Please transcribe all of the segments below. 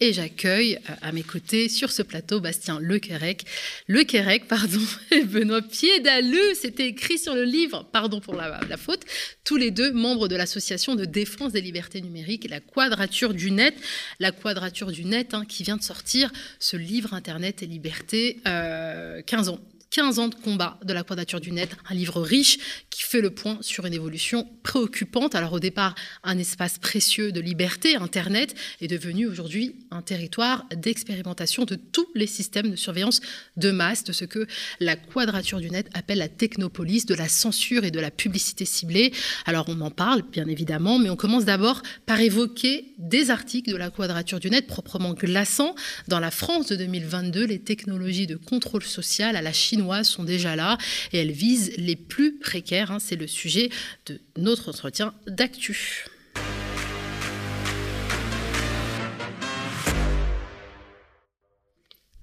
Et j'accueille euh, à mes côtés sur ce plateau Bastien Lequerec, Lequerec, pardon, et Benoît Piédaleux, c'était écrit sur le livre, pardon pour la, faute, tous les deux membres de l'association de défense des libertés numériques, la Quadrature du Net, la Quadrature du Net hein, qui vient de sortir ce livre Internet et liberté, euh, 15 ans 15 ans de combat de la quadrature du net, un livre riche qui fait le point sur une évolution préoccupante. Alors au départ, un espace précieux de liberté, Internet, est devenu aujourd'hui un territoire d'expérimentation de tous les systèmes de surveillance de masse, de ce que la quadrature du net appelle la technopolis, de la censure et de la publicité ciblée. Alors on en parle, bien évidemment, mais on commence d'abord par évoquer des articles de la quadrature du net proprement glaçants. Dans la France de 2022, les technologies de contrôle social à la Chine sont déjà là et elles visent les plus précaires. Hein. C'est le sujet de notre entretien d'actu.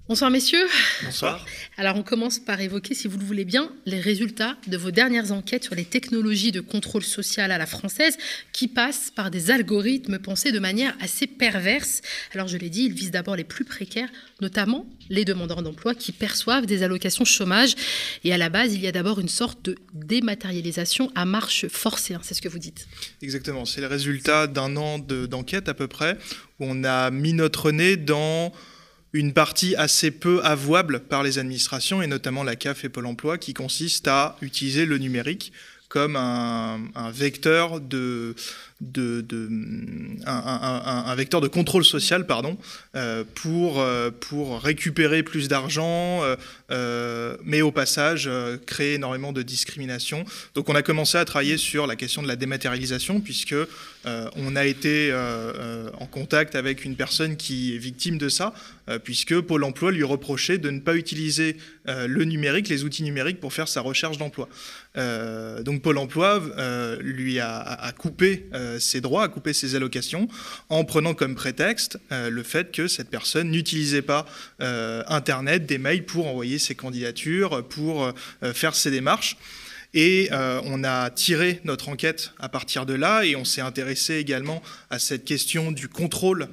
Bonsoir messieurs. Bonsoir. Alors on commence par évoquer, si vous le voulez bien, les résultats de vos dernières enquêtes sur les technologies de contrôle social à la française qui passent par des algorithmes pensés de manière assez perverse. Alors je l'ai dit, ils visent d'abord les plus précaires, notamment les demandeurs d'emploi qui perçoivent des allocations chômage. Et à la base, il y a d'abord une sorte de dématérialisation à marche forcée. Hein, c'est ce que vous dites. Exactement. C'est le résultat d'un an d'enquête à peu près où on a mis notre nez dans une partie assez peu avouable par les administrations, et notamment la CAF et Pôle Emploi, qui consiste à utiliser le numérique comme un, vecteur de, de, un, vecteur de contrôle social pardon, euh, pour, euh, pour récupérer plus d'argent, euh, mais au passage créer énormément de discrimination. Donc on a commencé à travailler sur la question de la dématérialisation, puisque on a été en contact avec une personne qui est victime de ça, puisque Pôle Emploi lui reprochait de ne pas utiliser le numérique, les outils numériques pour faire sa recherche d'emploi. donc Pôle emploi lui a, coupé ses droits, a coupé ses allocations, en prenant comme prétexte euh, le fait que cette personne n'utilisait pas Internet, des mails pour envoyer ses candidatures, pour faire ses démarches. Et on a tiré notre enquête à partir de là et on s'est intéressé également à cette question du contrôle euh,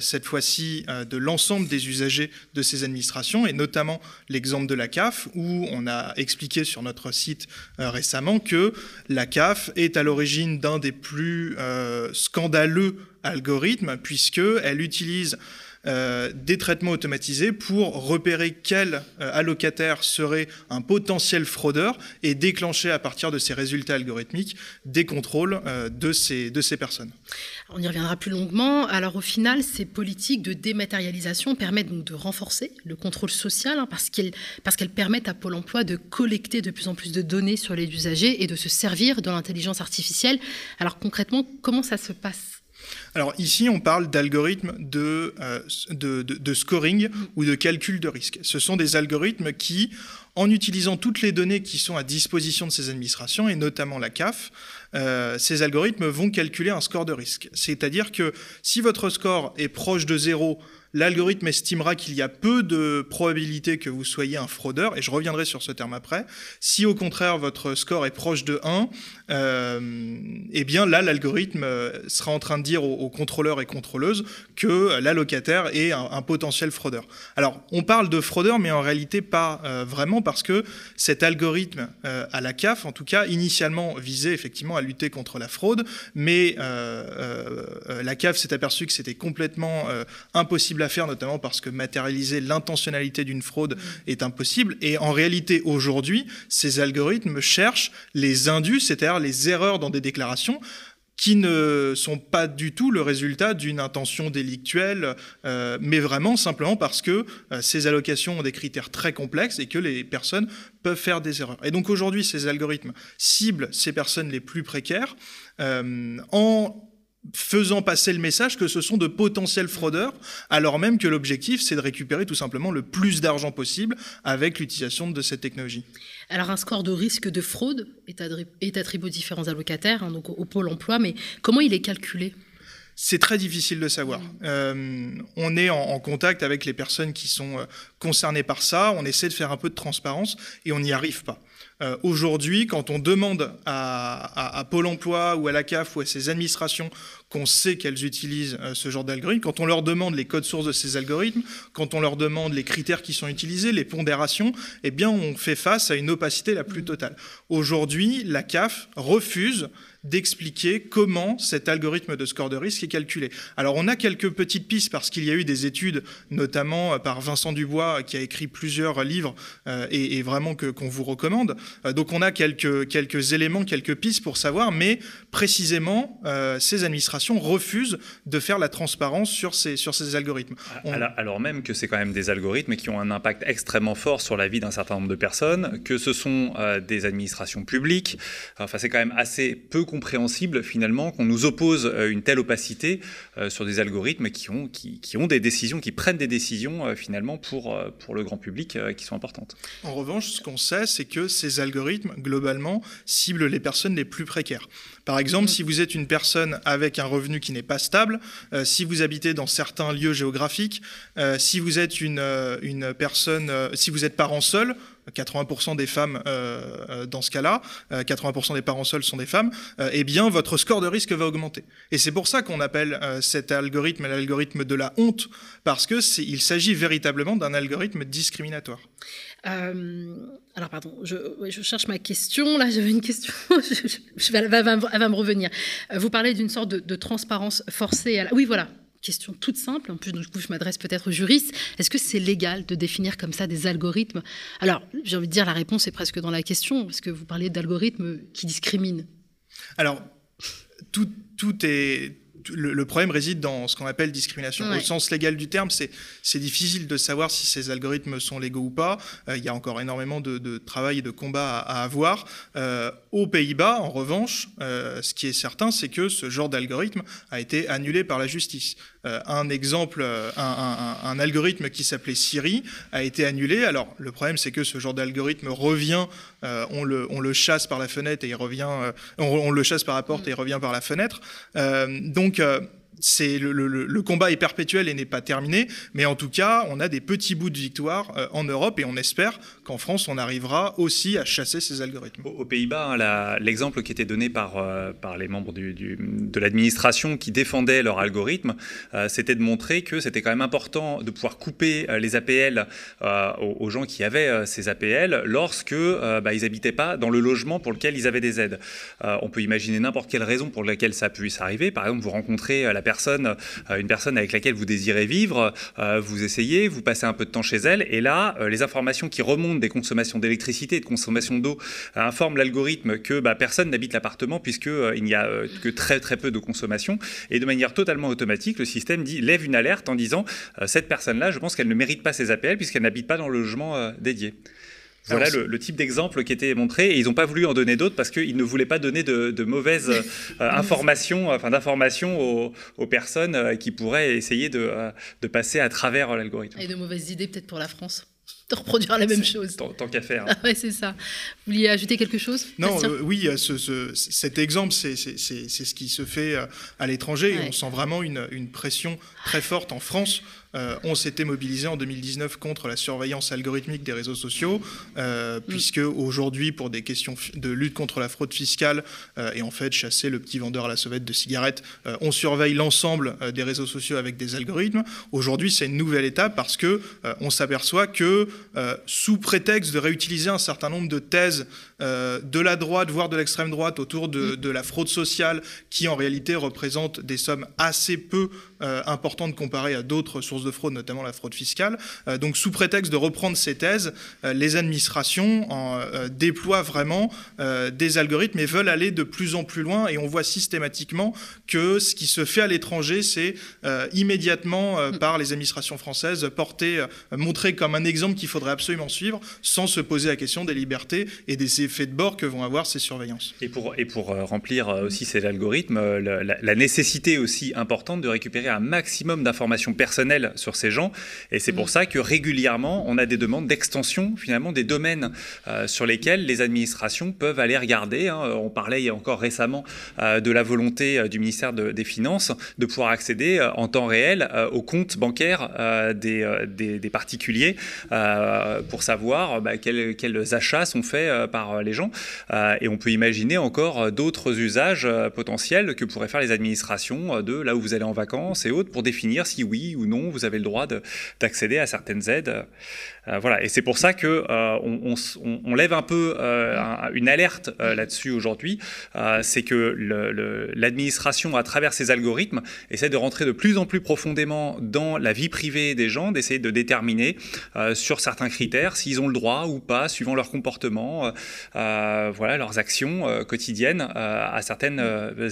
cette fois-ci euh, de l'ensemble des usagers de ces administrations, et notamment l'exemple de la CAF, où on a expliqué sur notre site euh, récemment que la CAF est à l'origine d'un des plus scandaleux algorithmes, puisqu'elle utilise euh, des traitements automatisés pour repérer quel euh, allocataire serait un potentiel fraudeur et déclencher à partir de ces résultats algorithmiques des contrôles euh, de, ces, de ces personnes. On y reviendra plus longuement. Alors au final, ces politiques de dématérialisation permettent donc de renforcer le contrôle social hein, parce qu'elles permettent à Pôle Emploi de collecter de plus en plus de données sur les usagers et de se servir de l'intelligence artificielle. Alors concrètement, comment ça se passe? Alors ici, on parle d'algorithmes de, euh, de, scoring ou de calcul de risque. Ce sont des algorithmes qui, en utilisant toutes les données qui sont à disposition de ces administrations, et notamment la CAF, euh, ces algorithmes vont calculer un score de risque. C'est-à-dire que si votre score est proche de zéro, l'algorithme estimera qu'il y a peu de probabilité que vous soyez un fraudeur, et je reviendrai sur ce terme après. Si au contraire votre score est proche de 1, euh, eh bien là l'algorithme euh, sera en train de dire aux, contrôleurs et contrôleuses que l'allocataire est un, potentiel fraudeur. Alors on parle de fraudeur, mais en réalité pas euh, vraiment parce que cet algorithme à la CAF, en tout cas initialement visait effectivement à lutter contre la fraude, mais la CAF s'est aperçue que c'était complètement impossible à faire, notamment parce que matérialiser l'intentionnalité d'une fraude est impossible. Et en réalité, aujourd'hui, ces algorithmes cherchent les indus, c'est-à-dire les erreurs dans des déclarations qui ne sont pas du tout le résultat d'une intention délictuelle, euh, mais vraiment simplement parce que euh, ces allocations ont des critères très complexes et que les personnes peuvent faire des erreurs. Et donc aujourd'hui, ces algorithmes ciblent ces personnes les plus précaires euh, en faisant passer le message que ce sont de potentiels fraudeurs, alors même que l'objectif, c'est de récupérer tout simplement le plus d'argent possible avec l'utilisation de cette technologie. Alors un score de risque de fraude est, attribué aux différents allocataires, hein, donc au pôle emploi, mais comment il est calculé? C'est très difficile de savoir. Mmh. on est en, contact avec les personnes qui sont concernées par ça, on essaie de faire un peu de transparence et on n'y arrive pas. Euh, aujourd'hui, quand on demande à, Pôle emploi ou à la CAF ou à ces administrations qu'on sait qu'elles utilisent euh, ce genre d'algorithme, quand on leur demande les codes sources de ces algorithmes, quand on leur demande les critères qui sont utilisés, les pondérations, eh bien, on fait face à une opacité la plus totale. Aujourd'hui, la CAF refuse d'expliquer comment cet algorithme de score de risque est calculé. Alors on a quelques petites pistes parce qu'il y a eu des études, notamment euh, par Vincent Dubois, qui a écrit plusieurs livres euh, et, vraiment que, qu'on vous recommande. Donc on a quelques, quelques éléments, quelques pistes pour savoir, mais précisément, ces administrations refusent de faire la transparence sur ces, sur ces algorithmes. Alors, même que c'est quand même des algorithmes qui ont un impact extrêmement fort sur la vie d'un certain nombre de personnes, que ce sont des administrations publiques, enfin c'est quand même assez peu compréhensible finalement qu'on nous oppose euh, une telle opacité euh, sur des algorithmes qui ont, qui, ont des décisions, qui prennent des décisions euh, finalement pour, pour le grand public qui sont importantes. En revanche, ce qu'on sait, c'est que ces algorithmes, globalement, ciblent les personnes les plus précaires. Par exemple, mm. si vous êtes une personne avec un revenu qui n'est pas stable, si vous habitez dans certains lieux géographiques, si vous êtes une, une personne, si vous êtes parent seul, 80% des femmes euh, euh, dans ce cas-là, 80% euh, des parents seuls sont des femmes, eh bien votre score de risque va augmenter. Et c'est pour ça qu'on appelle cet algorithme l'algorithme de la honte, parce qu'il s'agit véritablement d'un algorithme discriminatoire. Alors pardon, je, cherche ma question. Là, j'avais une question. je, elle, va, me revenir. Vous parlez d'une sorte de, transparence forcée. Oui, voilà question toute simple, en plus je m'adresse peut-être aux juristes, est-ce que c'est légal de définir comme ça des algorithmes? Alors j'ai envie de dire la réponse est presque dans la question, parce que vous parlez d'algorithmes qui discriminent. Alors tout, tout est, le, problème réside dans ce qu'on appelle discrimination. Au sens légal du terme, c'est difficile de savoir si ces algorithmes sont légaux ou pas. Euh, il y a encore énormément de, travail et de combat à, avoir. Euh, aux Pays-Bas, en revanche, euh, ce qui est certain, c'est que ce genre d'algorithme a été annulé par la justice. un exemple, un, algorithme qui s'appelait Siri a été annulé. Alors, le problème, c'est que ce genre d'algorithme revient, on le, on, le, chasse par la fenêtre et il revient, on, on, le chasse par la porte et il revient par la fenêtre. donc, donc, euh, le, combat est perpétuel et n'est pas terminé, mais en tout cas, on a des petits bouts de victoire euh, en Europe et on espère qu'en France, on arrivera aussi à chasser ces algorithmes. Aux Pays-Bas, hein, l'exemple qui était donné par, euh, les membres de l'administration qui défendaient leur algorithme, euh, c'était de montrer que c'était quand même important de pouvoir couper les APL aux, gens qui avaient ces APL lorsque bah, ils n'habitaient pas dans le logement pour lequel ils avaient des aides. on peut imaginer n'importe quelle raison pour laquelle ça puisse arriver. Par exemple, vous rencontrez la personne euh, une personne avec laquelle vous désirez vivre, euh, vous essayez, vous passez un peu de temps chez elle, et là, euh, les informations qui remontent des consommations d'électricité et de consommation d'eau informent l'algorithme que bah, personne n'habite l'appartement puisqu'il n'y a que très très peu de consommation, et de manière totalement automatique, le système dit, lève une alerte en disant, cette personne-là, je pense qu'elle ne mérite pas ses APL puisqu'elle n'habite pas dans le logement dédié. Voilà le, type d'exemple qui était montré et ils n'ont pas voulu en donner d'autres parce qu'ils ne voulaient pas donner de, mauvaises euh, informations, enfin d'informations aux, personnes euh, qui pourraient essayer de, euh, de passer à travers l'algorithme. Et de mauvaises idées peut-être pour la France de reproduire la même chose. Tant, qu'à faire. Ah ouais, c'est ça. Vous vouliez ajouter quelque chose Non, oui, ce, cet exemple, c'est ce qui se fait à l'étranger. On sent vraiment une, une, pression très forte en France euh, on s'était mobilisé en 2019 contre la surveillance algorithmique des réseaux sociaux, euh, mm. puisque aujourd'hui, pour des questions de lutte contre la fraude fiscale euh, et en fait chasser le petit vendeur à la sauvette de cigarettes, on surveille l'ensemble des réseaux sociaux avec des algorithmes. Aujourd'hui, c'est une nouvelle étape parce que on s'aperçoit que sous prétexte de réutiliser un certain nombre de thèses de la droite, voire de l'extrême droite, autour de, mm. de, la fraude sociale, qui en réalité représente des sommes assez peu importantes comparées à d'autres sources de fraude, notamment la fraude fiscale. Euh, donc sous prétexte de reprendre ces thèses, euh, les administrations euh, déploient vraiment des algorithmes et veulent aller de plus en plus loin. Et on voit systématiquement que ce qui se fait à l'étranger, c'est immédiatement par les administrations françaises porté, montré comme un exemple qu'il faudrait absolument suivre, sans se poser la question des libertés et des effets de bord que vont avoir ces surveillances. Et pour, et pour remplir aussi ces algorithmes, la, la nécessité aussi importante de récupérer un maximum d'informations personnelles sur ces gens. Et c'est pour mm. ça que régulièrement, on a des demandes d'extension finalement des domaines sur lesquels les administrations peuvent aller regarder. Hein. On parlait encore récemment de la volonté du ministère des Finances de pouvoir accéder en temps réel aux comptes bancaires des, des, particuliers pour savoir bah, quels, quels, achats sont faits par les gens. et on peut imaginer encore d'autres usages potentiels que pourraient faire les administrations de là où vous allez en vacances et autres pour définir si oui ou non vous avez le droit d'accéder à certaines aides. Euh, voilà, et c'est pour ça que euh, on, lève un peu euh, une alerte là-dessus aujourd'hui. c'est que l'administration, à travers ces algorithmes, essaie de rentrer de plus en plus profondément dans la vie privée des gens, d'essayer de déterminer sur certains critères s'ils ont le droit ou pas, suivant leur comportement, voilà, leurs actions quotidiennes à certaines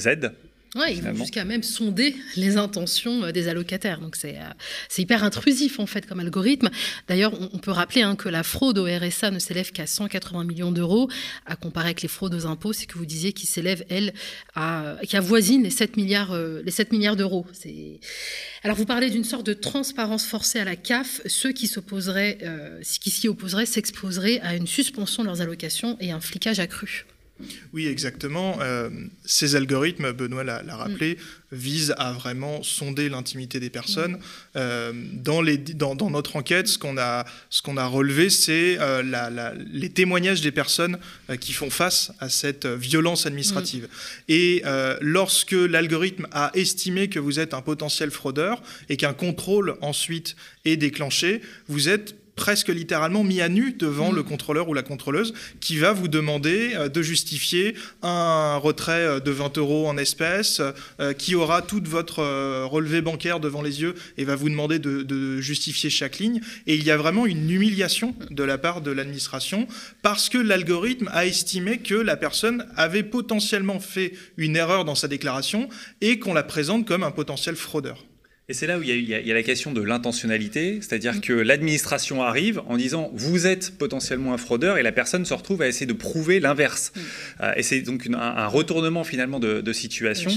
aides oui, ils vont jusqu'à même sonder les intentions euh, des allocataires. Donc c'est euh, hyper intrusif en fait comme algorithme. D'ailleurs, on, peut rappeler hein, que la fraude au RSA ne s'élève qu'à 180 millions d'euros, à comparer avec les fraudes aux impôts, c'est que vous disiez qu'ils s'élèvent, elles, à, qui avoisinent les 7 milliards, euh, les 7 milliards d'euros. Alors vous parlez d'une sorte de transparence forcée à la CAF. Ceux qui s'opposeraient, qui s'y opposeraient s'exposeraient à une suspension de leurs allocations et un flicage accru. Oui, exactement. Euh, ces algorithmes, Benoît l'a rappelé, mm. visent à vraiment sonder l'intimité des personnes. Mm. Euh, dans, les, dans, notre enquête, ce qu'on a, qu'on a relevé, c'est euh, les témoignages des personnes qui font face à cette violence administrative. Mm. Et lorsque l'algorithme a estimé que vous êtes un potentiel fraudeur et qu'un contrôle ensuite est déclenché, vous êtes presque littéralement mis à nu devant le mm. contrôleur ou la contrôleuse qui va vous demander euh, de justifier un retrait euh, de 20 euros en espèces, euh, qui aura toute votre relevé bancaire devant les yeux et va vous demander de, justifier chaque ligne. Et il y a vraiment une humiliation de la part de l'administration parce que l'algorithme a estimé que la personne avait potentiellement fait une erreur dans sa déclaration et qu'on la présente comme un potentiel fraudeur. Et c'est là où il y, a, la question de l'intentionnalité, c'est-à-dire mm. que l'administration arrive en disant vous êtes potentiellement un fraudeur et la personne se retrouve à essayer de prouver l'inverse. Mm. Euh, et c'est donc un, retournement finalement de, situation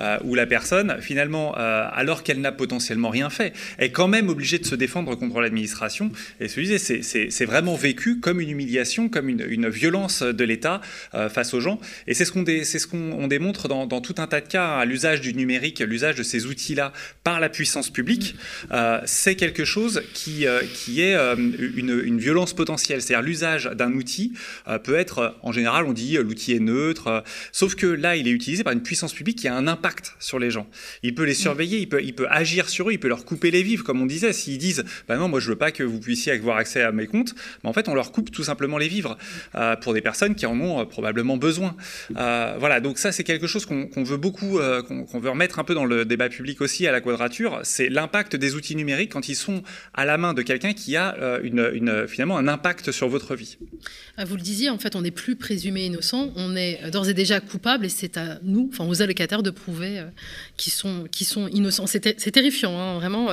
euh, où la personne finalement, euh, alors qu'elle n'a potentiellement rien fait, est quand même obligée de se défendre contre l'administration. Et ce que c'est vraiment vécu comme une humiliation, comme une, violence de l'État face aux gens. Et c'est ce qu'on ce qu'on démontre dans, dans, tout un tas de cas, à l'usage du numérique, l'usage de ces outils-là par la puissance publique, euh, c'est quelque chose qui, euh, qui est euh, une, une, violence potentielle. C'est-à-dire l'usage d'un outil peut être, en général, on dit l'outil est neutre, sauf que là, il est utilisé par une puissance publique qui a un impact sur les gens. Il peut les surveiller, il peut, il peut agir sur eux, il peut leur couper les vivres, comme on disait. S'ils disent, bah non, moi je veux pas que vous puissiez avoir accès à mes comptes, bah en fait, on leur coupe tout simplement les vivres pour des personnes qui en ont probablement besoin. voilà, donc ça, c'est quelque chose qu'on veut beaucoup, qu'on veut remettre un peu dans le débat public aussi à la quadrature c'est l'impact des outils numériques quand ils sont à la main de quelqu'un qui a euh, finalement un impact sur votre vie. Ah, vous le disiez, en fait, on n'est plus présumé innocent, on est d'ores et déjà coupable et c'est à nous, enfin aux allocataires, de prouver euh, qu'ils sont, innocents. C'est terrifiant, hein, vraiment.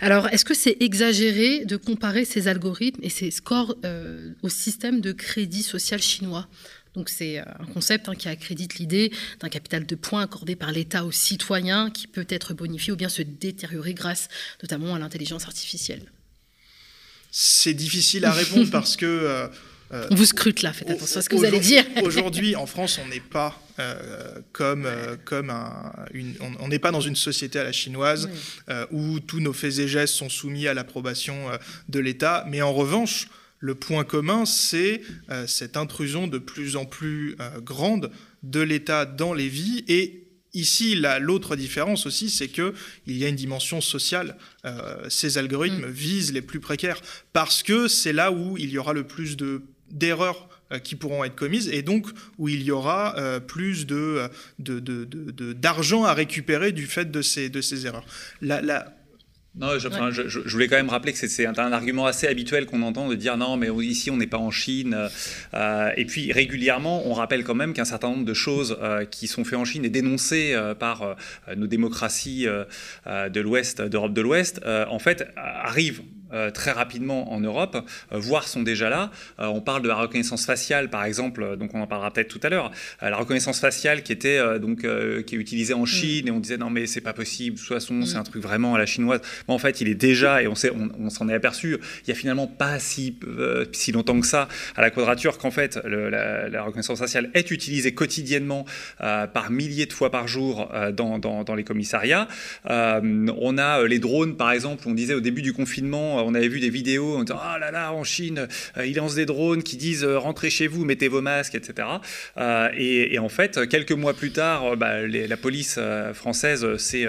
Alors, est-ce que c'est exagéré de comparer ces algorithmes et ces scores euh, au système de crédit social chinois? Donc c'est euh, un concept hein, qui accrédite l'idée d'un capital de points accordé par l'État aux citoyens qui peut être bonifié ou bien se détériorer grâce notamment à l'intelligence artificielle. C'est difficile à répondre parce que... Euh, euh, on vous scrute là, faites attention à ce que vous allez dire. Aujourd'hui, en France, on n'est pas comme, comme un, on n'est pas dans une société à la chinoise où tous nos faits et gestes sont soumis à l'approbation de l'État. Mais en revanche, le point commun, c'est euh, cette intrusion de plus en plus euh, grande de l'État dans les vies. Et ici, l'autre différence aussi, c'est qu'il y a une dimension sociale. Euh, ces algorithmes mm. visent les plus précaires parce que c'est là où il y aura le plus d'erreurs qui pourront être commises et donc où il y aura plus de, d'argent à récupérer du fait de ces, de ces erreurs. La, non, je, je, voulais quand même rappeler que c'est un, argument assez habituel qu'on entend de dire non, mais ici on n'est pas en Chine. Euh, et puis régulièrement, on rappelle quand même qu'un certain nombre de choses euh, qui sont faites en Chine et dénoncées euh, par nos démocraties de l'Ouest, d'Europe de l'Ouest, en fait, arrivent très rapidement en Europe, voire sont déjà là. on parle de la reconnaissance faciale, par exemple, donc on en parlera peut-être tout à l'heure. la reconnaissance faciale qui était donc qui est utilisée en mm. Chine et on disait non mais c'est pas possible, de toute façon c'est mm. un truc vraiment à la chinoise. Mais en fait, il est déjà et on sait, on, s'en est aperçu. Il y a finalement pas si si longtemps que ça à la Quadrature qu'en fait la, reconnaissance faciale est utilisée quotidiennement par milliers de fois par jour dans, dans, dans les commissariats. Euh, on a euh, les drones, par exemple. On disait au début du confinement, euh, on avait vu des vidéos, on disait Ah là là, en Chine, ils lancent des drones qui disent rentrez chez vous, mettez vos masques, etc. Et, en fait, quelques mois plus tard, bah, la police française s'est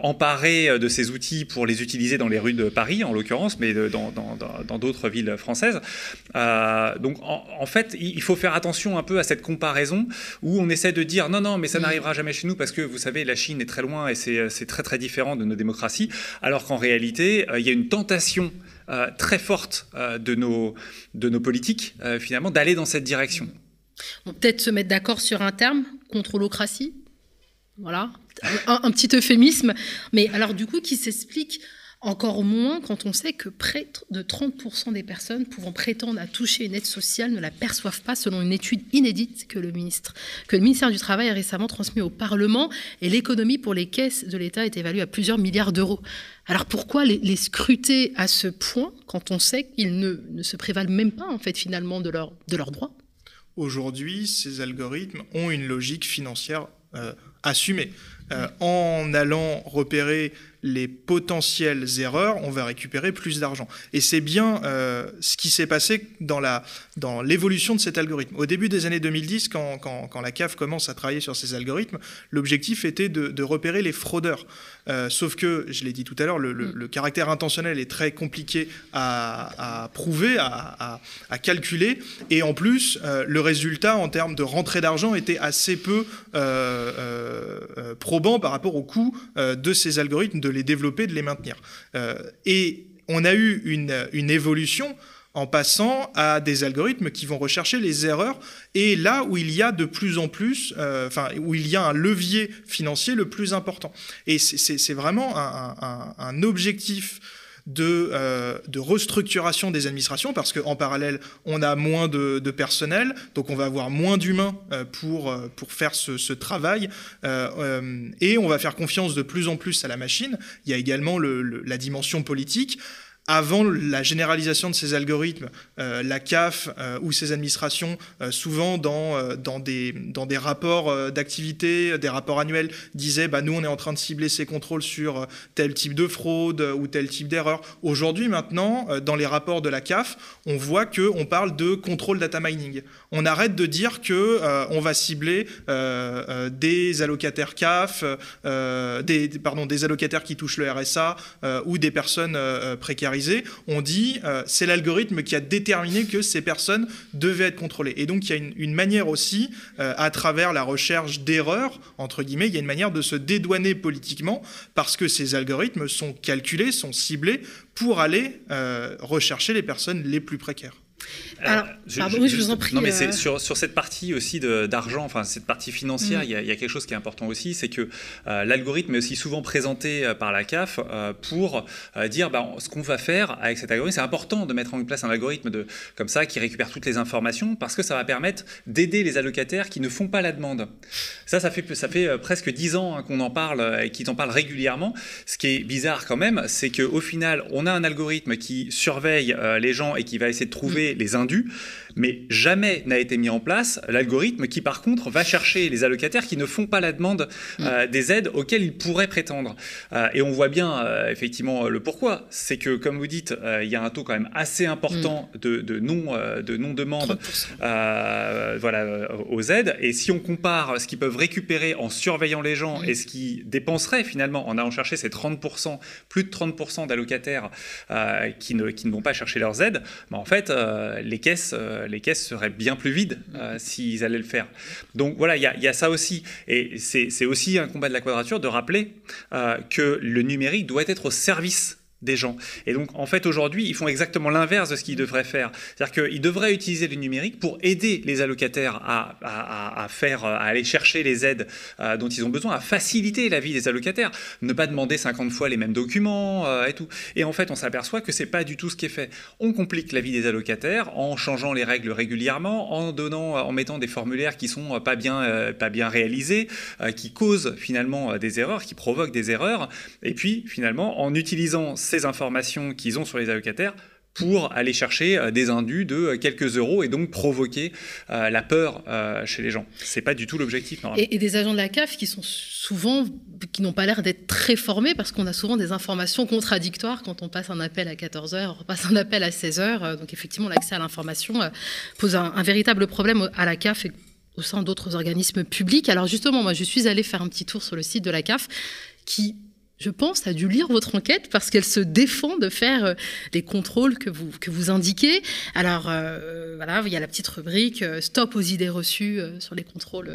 emparée de ces outils pour les utiliser dans les rues de Paris, en l'occurrence, mais dans d'autres villes françaises. donc, en, fait, il faut faire attention un peu à cette comparaison où on essaie de dire non, non, mais ça n'arrivera jamais chez nous parce que vous savez, la Chine est très loin et c'est très très différent de nos démocraties, alors qu'en réalité, euh, il y a une tentation euh, très forte euh, de, nos, de nos politiques, finalement, d'aller dans cette direction. Peut-être se mettre d'accord sur un terme, contrôlocratie, voilà, un, petit euphémisme, mais alors du coup qui s'explique encore moins quand on sait que près de 30% des personnes pouvant prétendre à toucher une aide sociale ne la perçoivent pas selon une étude inédite que le, ministère du Travail a récemment transmise au Parlement et l'économie pour les caisses de l'État est évaluée à plusieurs milliards d'euros. Alors pourquoi les, scruter à ce point quand on sait qu'ils ne, se prévalent même pas en fait finalement de leurs droits? Aujourd'hui, ces algorithmes ont une logique financière euh, assumée. Euh, en allant repérer les potentielles erreurs, on va récupérer plus d'argent. Et c'est bien euh, ce qui s'est passé dans, la, dans l'évolution de cet algorithme. Au début des années 2010, quand, quand, la CAF commence à travailler sur ces algorithmes, l'objectif était de, repérer les fraudeurs. Euh, sauf que, je l'ai dit tout à l'heure, le, mm. caractère intentionnel est très compliqué à, prouver, à, calculer. Et en plus, euh, le résultat en termes de rentrée d'argent était assez peu probant par rapport au coût de ces algorithmes de les développer, de les maintenir. Euh, et on a eu une, évolution en passant à des algorithmes qui vont rechercher les erreurs et là où il y a de plus en plus, euh, enfin où il y a un levier financier le plus important. Et c'est vraiment un objectif de, euh, de restructuration des administrations, parce qu'en parallèle, on a moins de, personnel, donc on va avoir moins d'humains euh, pour, euh, pour faire ce, travail, et on va faire confiance de plus en plus à la machine. Il y a également la dimension politique avant la généralisation de ces algorithmes, euh, la CAF euh, ou ses administrations, euh, souvent dans, des, rapports d'activité, des rapports annuels, disaient bah, nous, on est en train de cibler ces contrôles sur tel type de fraude ou tel type d'erreur. Aujourd'hui, maintenant, dans les rapports de la CAF, on voit qu'on parle de contrôle data mining. On arrête de dire que on va cibler des allocataires CAF, des, pardon, des allocataires qui touchent le RSA ou des personnes on dit euh, c'est l'algorithme qui a déterminé que ces personnes devaient être contrôlées. Et donc il y a une, manière aussi, euh, à travers la recherche d'erreurs, entre guillemets, il y a une manière de se dédouaner politiquement parce que ces algorithmes sont calculés, sont ciblés pour aller euh, rechercher les personnes les plus précaires. Alors, pardon, je, vous en prie. Non, mais c'est sur, sur, cette partie aussi d'argent, enfin cette partie financière, mm. il y, a quelque chose qui est important aussi, c'est que euh, l'algorithme est aussi souvent présenté euh, par la CAF euh, pour dire bah, ce qu'on va faire avec cet algorithme. C'est important de mettre en place un algorithme de, comme ça qui récupère toutes les informations parce que ça va permettre d'aider les allocataires qui ne font pas la demande. Ça, ça fait, ça fait presque dix ans hein, qu'on en parle et qu'ils en parlent régulièrement. Ce qui est bizarre quand même, c'est qu'au final, on a un algorithme qui surveille les gens et qui va essayer de trouver les indus mais jamais n'a été mis en place l'algorithme qui, par contre, va chercher les allocataires qui ne font pas la demande euh, mm. des aides auxquelles ils pourraient prétendre. Euh, et on voit bien, euh, effectivement, le pourquoi. C'est que, comme vous dites, il y a un taux quand même assez important mm. de, de, non, de non-demande voilà, aux aides. Et si on compare ce qu'ils peuvent récupérer en surveillant les gens mm. et ce qu'ils dépenseraient finalement en allant chercher ces 30%, plus de 30% d'allocataires qui, ne, qui ne vont pas chercher leurs aides, bah, en fait, les caisses les caisses seraient bien plus vides euh, s'ils allaient le faire. Donc voilà, il y, a ça aussi. Et c'est aussi un combat de la quadrature de rappeler euh, que le numérique doit être au service des gens. Et donc, en fait, aujourd'hui, ils font exactement l'inverse de ce qu'ils devraient faire. C'est-à-dire qu'ils devraient utiliser le numérique pour aider les allocataires à, faire, à aller chercher les aides euh, dont ils ont besoin, à faciliter la vie des allocataires, ne pas demander 50 fois les mêmes documents euh, et tout. Et en fait, on s'aperçoit que c'est pas du tout ce qui est fait. On complique la vie des allocataires en changeant les règles régulièrement, en donnant, en mettant des formulaires qui sont pas bien, euh, pas bien réalisés, qui causent finalement des erreurs, qui provoquent des erreurs. Et puis, finalement, en utilisant ces informations qu'ils ont sur les allocataires pour aller chercher euh, des indus de euh, quelques euros et donc provoquer euh, la peur chez les gens. C'est pas du tout l'objectif. Et, des agents de la CAF qui sont souvent, qui n'ont pas l'air d'être très formés parce qu'on a souvent des informations contradictoires quand on passe un appel à 14 h on passe un appel à 16 h Donc effectivement, l'accès à l'information pose un, un, véritable problème à la CAF et au sein d'autres organismes publics. Alors justement, moi, je suis allée faire un petit tour sur le site de la CAF qui je pense, a dû lire votre enquête parce qu'elle se défend de faire euh, les contrôles que vous, que vous indiquez. Alors, euh, voilà, il y a la petite rubrique euh, Stop aux idées reçues sur les contrôles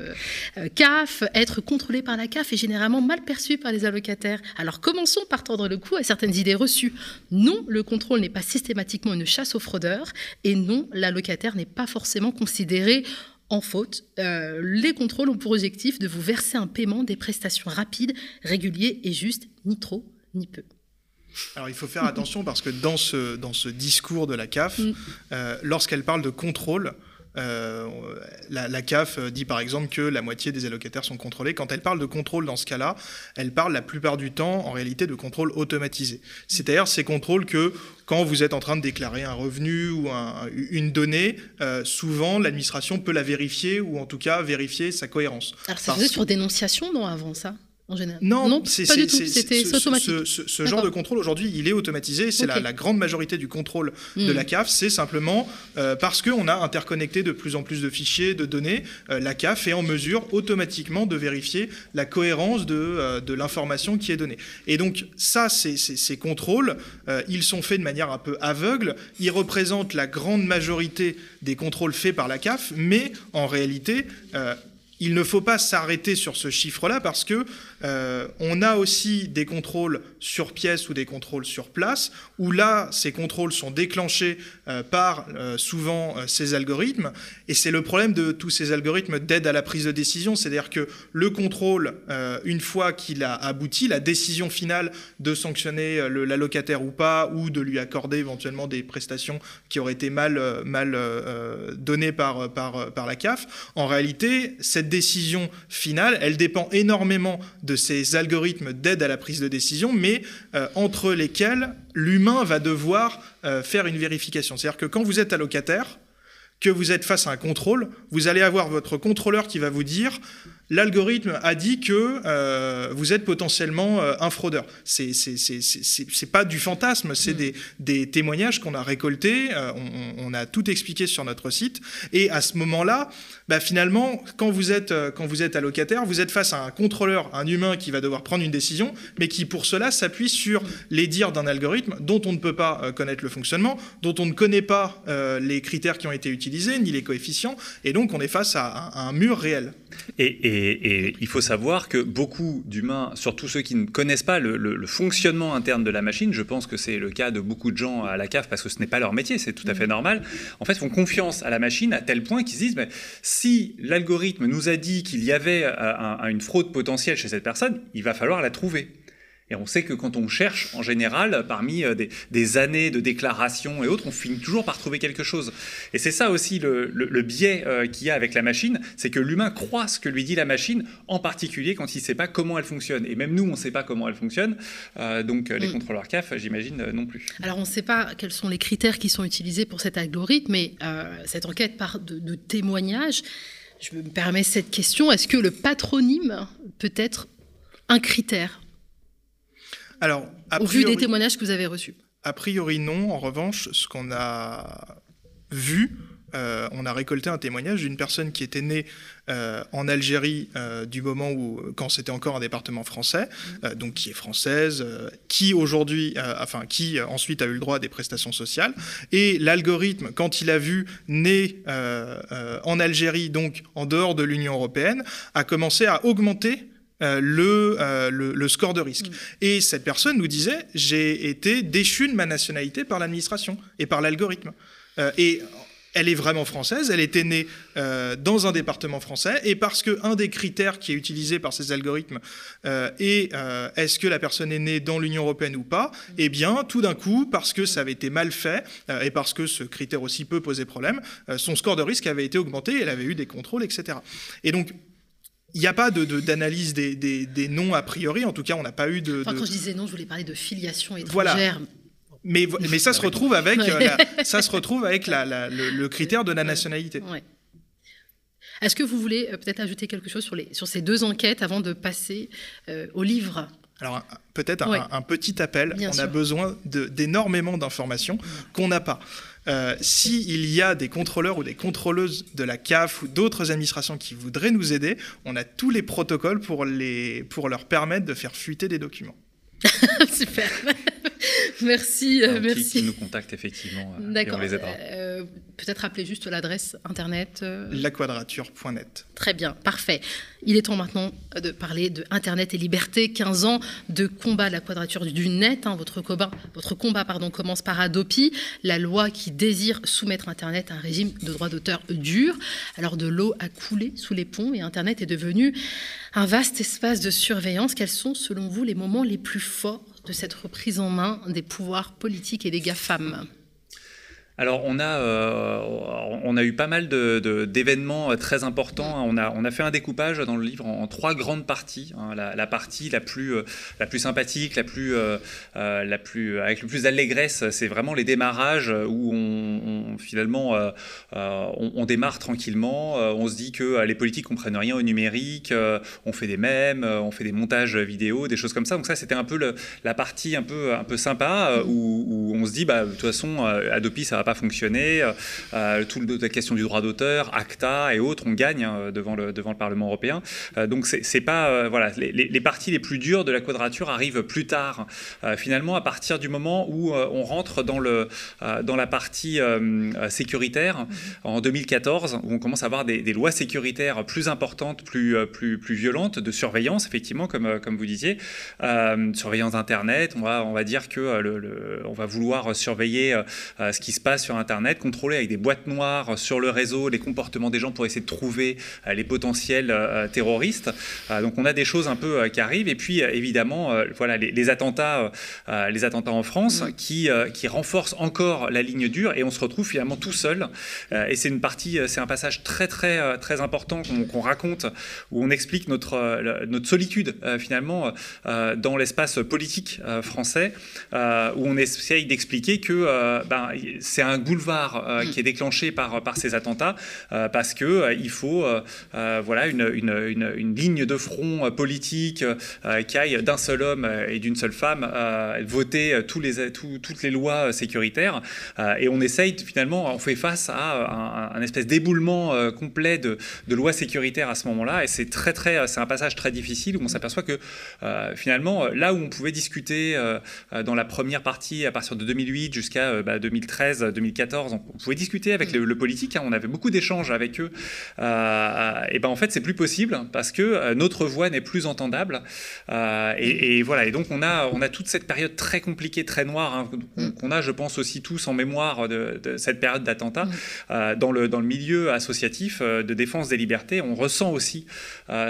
CAF. Être contrôlé par la CAF est généralement mal perçu par les allocataires. Alors, commençons par tordre le cou à certaines idées reçues. Non, le contrôle n'est pas systématiquement une chasse aux fraudeurs. Et non, l'allocataire n'est pas forcément considéré en faute. Euh, les contrôles ont pour objectif de vous verser un paiement des prestations rapides, réguliers et justes, ni trop ni peu. Alors il faut faire attention parce que dans ce, dans ce discours de la CAF, mm. euh, lorsqu'elle parle de contrôle, euh, la, CAF dit par exemple que la moitié des allocataires sont contrôlés. Quand elle parle de contrôle dans ce cas-là, elle parle la plupart du temps en réalité de contrôle automatisé. C'est-à-dire ces contrôles que quand vous êtes en train de déclarer un revenu ou une donnée, euh, souvent l'administration peut la vérifier ou en tout cas vérifier sa cohérence. Alors ça faisait sur dénonciation, non, avant ça? Non, c'est pas du tout. C'était automatique. Ce, genre de contrôle aujourd'hui, il est automatisé. C'est la, grande majorité du contrôle de hmm. la CAF. C'est simplement euh, parce qu'on a interconnecté de plus en plus de fichiers, de données. Euh, la CAF est en mesure automatiquement de vérifier la cohérence de, euh, de l'information qui est donnée. Et donc ça, ces contrôles, ils sont faits de manière un peu aveugle. Ils représentent la grande majorité des contrôles faits par la CAF, mais en réalité, il ne faut pas s'arrêter sur ce chiffre-là parce que euh, on a aussi des contrôles sur pièce ou des contrôles sur place, où là, ces contrôles sont déclenchés euh, par euh, souvent ces algorithmes. Et c'est le problème de tous ces algorithmes d'aide à la prise de décision, c'est-à-dire que le contrôle, une fois qu'il a abouti, la décision finale de sanctionner l'allocataire ou pas, ou de lui accorder éventuellement des prestations qui auraient été mal, mal données par, par, par la CAF, en réalité, cette décision finale, elle dépend énormément de de ces algorithmes d'aide à la prise de décision, mais euh, entre lesquels l'humain va devoir euh, faire une vérification. C'est-à-dire que quand vous êtes allocataire, que vous êtes face à un contrôle, vous allez avoir votre contrôleur qui va vous dire l'algorithme a dit que euh, vous êtes potentiellement euh, un fraudeur. C'est c'est pas du fantasme, c'est mm. des, des, témoignages qu'on a récoltés, euh, on, on, a tout expliqué sur notre site. Et à ce moment-là, bah, finalement, quand vous êtes quand vous êtes allocataire, vous êtes face à un contrôleur, un humain qui va devoir prendre une décision, mais qui pour cela s'appuie sur les dires d'un algorithme dont on ne peut pas connaître le fonctionnement, dont on ne connaît pas les critères qui ont été utilisés ni les coefficients, et donc on est face à un, mur réel. Et et, il faut savoir que beaucoup d'humains, surtout ceux qui ne connaissent pas le, fonctionnement interne de la machine, je pense que c'est le cas de beaucoup de gens à la CAF parce que ce n'est pas leur métier, c'est tout à fait normal, en fait font confiance à la machine à tel point qu'ils se disent, mais si l'algorithme nous a dit qu'il y avait euh, une fraude potentielle chez cette personne, il va falloir la trouver. Et on sait que quand on cherche, en général, parmi euh, des, années de déclarations et autres, on finit toujours par trouver quelque chose. Et c'est ça aussi le, biais euh, qu'il y a avec la machine, c'est que l'humain croit ce que lui dit la machine, en particulier quand il ne sait pas comment elle fonctionne. Et même nous, on ne sait pas comment elle fonctionne, euh, donc les mm. contrôleurs CAF, j'imagine, non plus. Alors on ne sait pas quels sont les critères qui sont utilisés pour cet algorithme, mais cette enquête part de, de témoignages. Je me permets cette question, est-ce que le patronyme peut être un critère? Alors, Au vu des témoignages que vous avez reçus A priori, non. En revanche, ce qu'on a vu, euh, on a récolté un témoignage d'une personne qui était née euh, en Algérie euh, du moment où, quand c'était encore un département français, donc qui est française, qui aujourd'hui, enfin qui ensuite a eu le droit à des prestations sociales. Et l'algorithme, quand il a vu né en Algérie, donc en dehors de l'Union européenne, a commencé à augmenter le, le, score de risque. Mm. Et cette personne nous disait, j'ai été déchu de ma nationalité par l'administration et par l'algorithme. et elle est vraiment française, elle était née euh, dans un département français, et parce qu'un des critères qui est utilisé par ces algorithmes euh, est euh, est-ce que la personne est née dans l'Union européenne ou pas, eh bien, tout d'un coup, parce que ça avait été mal fait, et parce que ce critère aussi peut poser problème, son score de risque avait été augmenté, elle avait eu des contrôles, etc. Et donc, il n'y a pas d'analyse de, des, des, noms a priori, en tout cas, on n'a pas eu de, Quand je disais non, je voulais parler de filiation étrangère. Voilà. Mais, mais ça, se retrouve avec, euh, ça se retrouve avec la, le, critère de la nationalité. Est-ce que vous voulez euh, peut-être ajouter quelque chose sur, les, sur ces deux enquêtes avant de passer euh, au livre? Alors peut-être un, petit appel. on a besoin d'énormément d'informations qu'on n'a pas. S'il y a des contrôleurs ou des contrôleuses de la CAF ou d'autres administrations qui voudraient nous aider, on a tous les protocoles pour, les, pour leur permettre de faire fuiter des documents. Super. Merci, euh, merci. Qui, nous contacte effectivement euh, et on les aidera. Euh, peut-être rappeler juste l'adresse internet. Laquadrature.net. Très bien, parfait. Il est temps maintenant de parler de Internet et liberté. 15 ans de combat de la quadrature du net. Hein. votre combat, votre combat pardon, commence par Adopi, la loi qui désire soumettre Internet à un régime de droit d'auteur dur. Alors de l'eau a coulé sous les ponts et Internet est devenu un vaste espace de surveillance. Quels sont, selon vous, les moments les plus forts de cette reprise en main des pouvoirs politiques et des GAFAM alors, on a, euh, on a eu pas mal d'événements de, très importants. On a, on a fait un découpage dans le livre en, trois grandes parties. Hein. La, partie la plus, euh, la plus sympathique, la plus, euh, la plus, avec le plus d'allégresse, c'est vraiment les démarrages où on, finalement on, démarre tranquillement. On se dit que les politiques comprennent rien au numérique. On fait des mèmes, on fait des montages vidéo, des choses comme ça. Donc ça, c'était un peu la partie un peu, un peu sympa où, où, on se dit, bah, de toute façon, Adopi, ça va pas fonctionner. Euh, euh, tout la question du droit d'auteur, ACTA et autres, on gagne hein, devant, le, devant le Parlement européen. Euh, donc c'est pas voilà les, les, parties les plus dures de la quadrature arrivent plus tard. finalement, à partir du moment où on rentre dans le dans la partie sécuritaire en 2014, où on commence à avoir des, lois sécuritaires plus importantes, plus plus plus violentes de surveillance, effectivement, comme comme vous disiez, surveillance d'internet. On va on va dire que le, on va vouloir surveiller ce qui se passe sur Internet, contrôler avec des boîtes noires sur le réseau les comportements des gens pour essayer de trouver euh, les potentiels euh, terroristes. Euh, donc on a des choses un peu qui arrivent. Et puis évidemment, voilà, les, attentats, les attentats en France qui, qui renforcent encore la ligne dure et on se retrouve finalement tout seul. et c'est une partie, c'est un passage très très très important qu'on raconte où on explique notre, notre solitude finalement dans l'espace politique français où on essaye d'expliquer que ben, c'est un un boulevard euh, qui est déclenché par, par ces attentats euh, parce que euh, il faut voilà une, une, une, ligne de front politique qui aille d'un seul homme et d'une seule femme voter tous les, toutes les lois sécuritaires. Et on essaye finalement on fait face à un, espèce d'éboulement complet de, de, lois sécuritaires à ce moment-là. Et c'est très très c'est un passage très difficile où on s'aperçoit que finalement là où on pouvait discuter dans la première partie à partir de 2008 jusqu'à 2013 bah, 2014, on pouvait discuter avec le, politique, hein, on avait beaucoup d'échanges avec eux. Euh, et ben en fait, c'est plus possible parce que euh, notre voix n'est plus entendable. Euh, et, voilà. Et donc on a on a toute cette période très compliquée, très noire hein, mm. qu'on a, je pense aussi tous en mémoire de, cette période d'attentat mm. dans le dans le milieu associatif de défense des libertés. On ressent aussi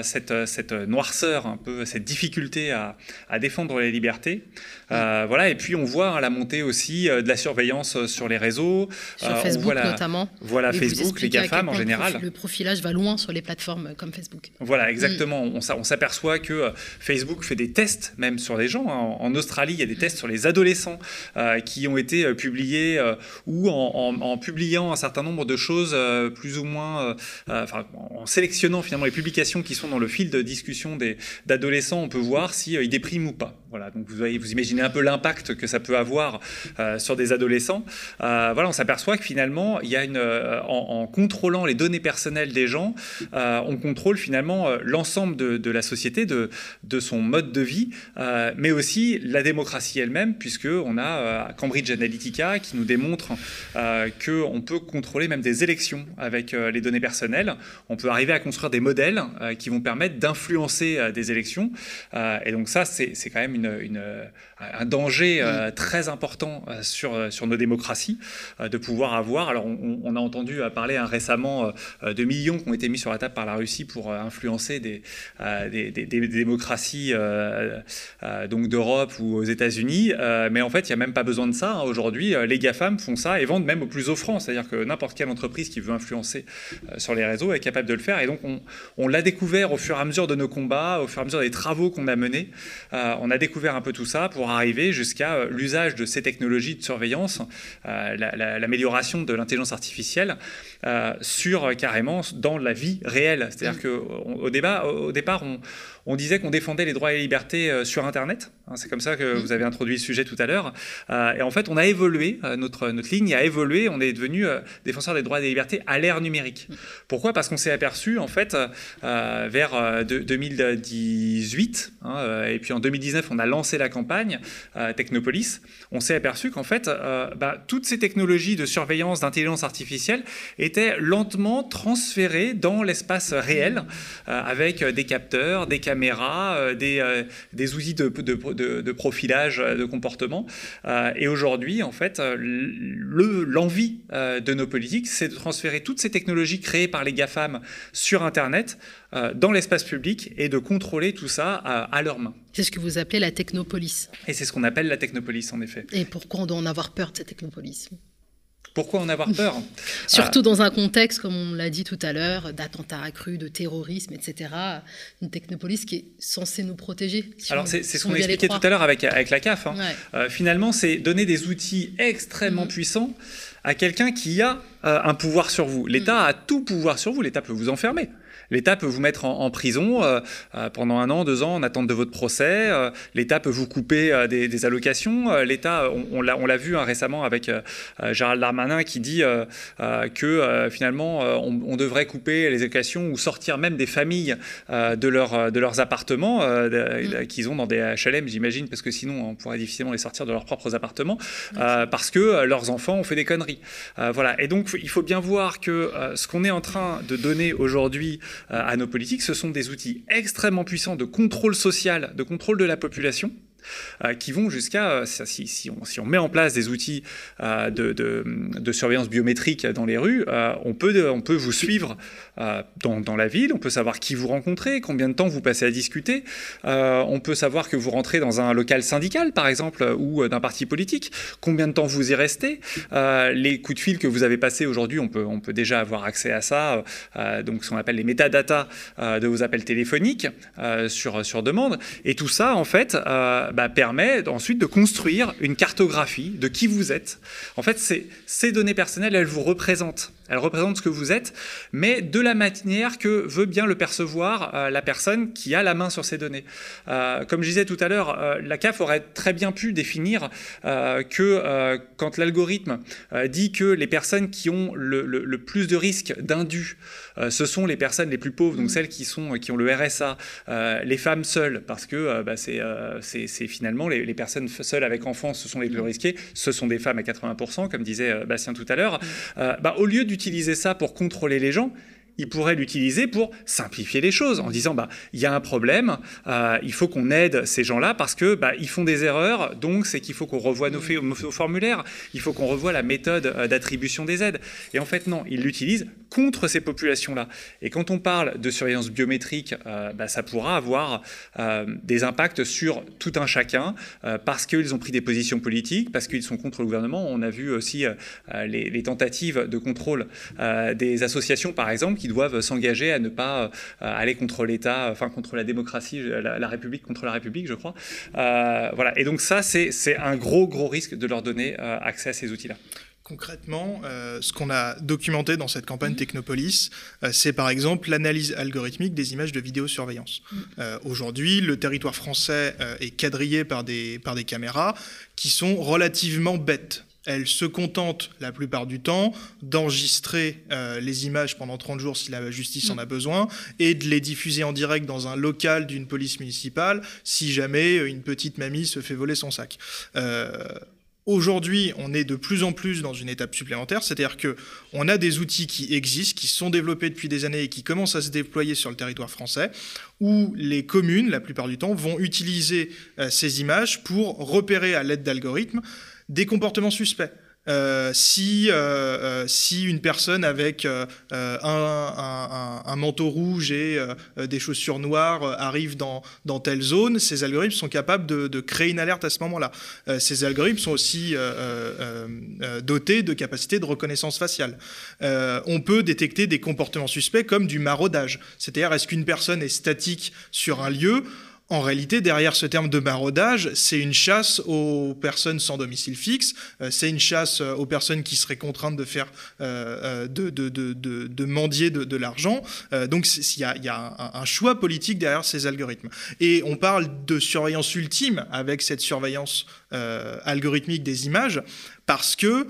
cette cette noirceur, un peu cette difficulté à, à défendre les libertés. Mm. voilà. Et puis on voit hein, la montée aussi de la surveillance sur les réseaux sur euh, Facebook notamment. Voilà, Facebook, les GAFAM en général. Le profilage va loin sur les plateformes comme Facebook. Voilà, exactement. Mm. On s'aperçoit que euh, Facebook fait des tests même sur les gens. Hein. En, Australie, il y a des tests sur les adolescents euh, qui ont été publiés ou en, publiant un certain nombre de choses plus ou moins, enfin, en sélectionnant finalement les publications qui sont dans le fil de discussion d'adolescents, on peut voir s'ils ils dépriment ou pas. Voilà, donc vous, imaginez un peu l'impact que ça peut avoir euh, sur des adolescents. Euh, voilà, on s'aperçoit que finalement, il y a une, euh, en, contrôlant les données personnelles des gens, on contrôle finalement l'ensemble de, la société, de, son mode de vie, mais aussi la démocratie elle-même, puisque on a Cambridge Analytica qui nous démontre qu'on peut contrôler même des élections avec les données personnelles. On peut arriver à construire des modèles qui vont permettre d'influencer des élections. et donc ça, c'est quand même une une, un danger euh, très important euh, sur, euh, sur nos démocraties, de pouvoir avoir. Alors, on, a entendu parler hein, récemment de millions qui ont été mis sur la table par la Russie pour influencer des, des, des, démocraties donc d'Europe ou aux États-Unis. mais en fait, il n'y a même pas besoin de ça. Hein. Aujourd'hui, les GAFAM font ça et vendent même au plus offrant. C'est-à-dire que n'importe quelle entreprise qui veut influencer sur les réseaux est capable de le faire. Et donc, on, on l'a découvert au fur et à mesure de nos combats, au fur et à mesure des travaux qu'on a menés. on a découvert un peu tout ça pour arriver jusqu'à euh, l'usage de ces technologies de surveillance, euh, l'amélioration de l'intelligence artificielle euh, sur carrément dans la vie réelle. C'est-à-dire mm. qu'au débat, au départ, on, on disait qu'on défendait les droits et libertés euh, sur Internet. Hein, c'est comme ça que vous avez introduit le sujet tout à l'heure. Euh, et en fait, on a évolué, euh, notre, notre ligne a évolué, on est devenu défenseur des droits et des libertés à l'ère numérique. Pourquoi? Parce qu'on s'est aperçu, en fait, vers 2018, hein, et puis en 2019, on a lancé la campagne Technopolis, on s'est aperçu qu'en fait, bah, toutes ces technologies de surveillance, d'intelligence artificielle étaient lentement transférées dans l'espace réel, avec des capteurs, des caméras, euh, des, euh, des, outils de, de, de, profilage euh, de comportement. et aujourd'hui, en fait, l'envie de nos politiques, c'est de transférer toutes ces technologies créées par les GAFAM sur Internet dans l'espace public et de contrôler tout ça à leurs mains. C'est ce que vous appelez la technopolis. Et c'est ce qu'on appelle la technopolis, en effet. Et pourquoi on doit en avoir peur de cette technopolis? Pourquoi en avoir peur Surtout dans un contexte, comme on l'a dit tout à l'heure, d'attentats accrus, de terrorisme, etc. Une technopolis qui est censée nous protéger. Alors c'est ce qu'on expliquait tout à l'heure avec, avec la CAF. Hein. Euh, finalement, c'est donner des outils extrêmement mm. puissants à quelqu'un qui a euh, un pouvoir sur vous. L'État mm. a tout pouvoir sur vous. L'État peut vous enfermer. L'État peut vous mettre en, prison euh, euh, pendant un an, deux ans en attente de votre procès. Euh, L'État peut vous couper des, allocations. L'État, on, on l'a vu hein, récemment avec Gérald Darmanin qui dit que finalement on, devrait couper les allocations ou sortir même des familles de, leur, de leurs appartements mm. qu'ils ont dans des HLM, j'imagine, parce que sinon on pourrait difficilement les sortir de leurs propres appartements parce que leurs enfants ont fait des conneries. voilà. Et donc il faut bien voir que ce qu'on est en train de donner aujourd'hui à nos politiques, ce sont des outils extrêmement puissants de contrôle social, de contrôle de la population, euh, qui vont jusqu'à, euh, si, on, met en place des outils euh, de, surveillance biométrique dans les rues, on, peut, on peut vous suivre dans, la ville, on peut savoir qui vous rencontrez, combien de temps vous passez à discuter, on peut savoir que vous rentrez dans un local syndical, par exemple, ou d'un parti politique, combien de temps vous y restez, les coups de fil que vous avez passés aujourd'hui, on peut, on peut déjà avoir accès à ça, donc ce qu'on appelle les métadatas de vos appels téléphoniques sur demande, et tout ça, en fait, bah, permet ensuite de construire une cartographie de qui vous êtes. En fait, ces données personnelles, elles vous représentent elle représente ce que vous êtes, mais de la manière que veut bien le percevoir euh, la personne qui a la main sur ces données. Euh, comme je disais tout à l'heure, euh, la CAF aurait très bien pu définir que quand l'algorithme dit que les personnes qui ont le, plus de risques d'indu, ce sont les personnes les plus pauvres, donc celles qui, sont, qui ont le RSA, les femmes seules, parce que bah, c'est finalement les, les, personnes seules avec enfants, ce sont les plus risquées, ce sont des femmes à 80%, comme disait Bastien tout à l'heure, bah, au lieu d'utiliser utiliser ça pour contrôler les gens, il pourrait l'utiliser pour simplifier les choses en disant bah il y a un problème, euh, il faut qu'on aide ces gens-là parce que bah, ils font des erreurs, donc c'est qu'il faut qu'on revoie nos, formulaires, il faut qu'on revoie la méthode euh, d'attribution des aides. Et en fait non, il l'utilise contre ces populations-là. Et quand on parle de surveillance biométrique, euh, bah, ça pourra avoir des impacts sur tout un chacun parce qu'ils ont pris des positions politiques, parce qu'ils sont contre le gouvernement. On a vu aussi les, les, tentatives de contrôle des associations, par exemple, qui doivent s'engager à ne pas euh, aller contre l'État, enfin contre la démocratie, la, République contre la République, je crois. Euh, voilà. Et donc ça, c'est un gros, gros risque de leur donner euh, accès à ces outils-là concrètement, ce qu'on a documenté dans cette campagne Technopolis, c'est par exemple l'analyse algorithmique des images de vidéosurveillance. Mm. Aujourd'hui, le territoire français est quadrillé par des, par des caméras qui sont relativement bêtes elle se contente la plupart du temps d'enregistrer euh, les images pendant 30 jours si la justice en a mm. besoin et de les diffuser en direct dans un local d'une police municipale si jamais une petite mamie se fait voler son sac. Euh, aujourd'hui, on est de plus en plus dans une étape supplémentaire, c'est-à-dire que on a des outils qui existent, qui sont développés depuis des années et qui commencent à se déployer sur le territoire français, où les communes, la plupart du temps, vont utiliser euh, ces images pour repérer à l'aide d'algorithmes des comportements suspects. Euh, si, euh, euh, si une personne avec un, manteau rouge et des chaussures noires arrive dans, dans, telle zone, ces algorithmes sont capables de, créer une alerte à ce moment-là. ces algorithmes sont aussi dotés de capacités de reconnaissance faciale. on peut détecter des comportements suspects comme du maraudage. C'est-à-dire, est-ce qu'une personne est statique sur un lieu en réalité, derrière ce terme de maraudage, c'est une chasse aux personnes sans domicile fixe, euh, c'est une chasse euh, aux personnes qui seraient contraintes de faire, euh, de, de, de, de, mendier de, l'argent. donc il y a, y a un, un, choix politique derrière ces algorithmes. Et on parle de surveillance ultime avec cette surveillance algorithmique des images, parce que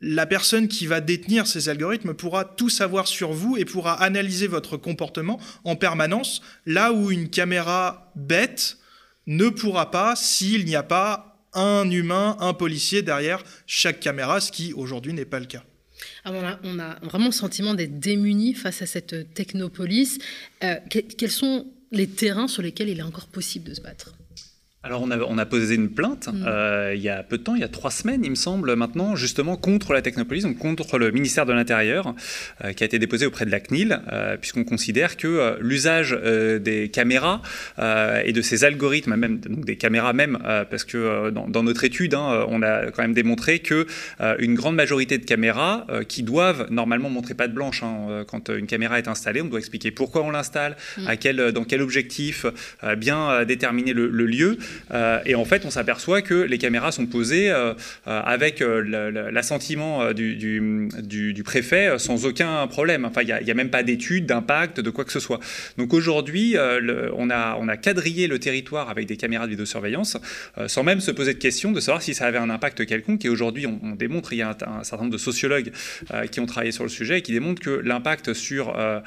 la personne qui va détenir ces algorithmes pourra tout savoir sur vous et pourra analyser votre comportement en permanence, là où une caméra bête ne pourra pas s'il n'y a pas un humain, un policier derrière chaque caméra, ce qui aujourd'hui n'est pas le cas. Alors on, a, vraiment le sentiment d'être démunis face à cette technopolis. Euh, quels sont les terrains sur lesquels il est encore possible de se battre? Alors on a, on a, posé une plainte mm. euh, il y a peu de temps, il y a trois semaines il me semble maintenant, justement contre la Technopolis, donc contre le ministère de l'Intérieur, euh, qui a été déposé auprès de la CNIL, euh, puisqu'on considère que l'usage des caméras et de ces algorithmes, même donc des caméras même, parce que dans, notre étude, hein, on a quand même démontré que une grande majorité de caméras qui doivent normalement montrer pas de blanche hein, quand une caméra est installée, on doit expliquer pourquoi on l'installe, mm. à quel, dans quel objectif, bien déterminer le, le lieu. Euh, et en fait, on s'aperçoit que les caméras sont posées euh, euh, avec l'assentiment du, préfet sans aucun problème. Enfin, il n'y a, même pas d'études d'impact, de quoi que ce soit. Donc aujourd'hui, on, a, quadrillé le territoire avec des caméras de vidéosurveillance sans même se poser de question de savoir si ça avait un impact quelconque. Et aujourd'hui, on, démontre, il y a un, certain nombre de sociologues qui ont travaillé sur le sujet et qui démontrent que l'impact sur la,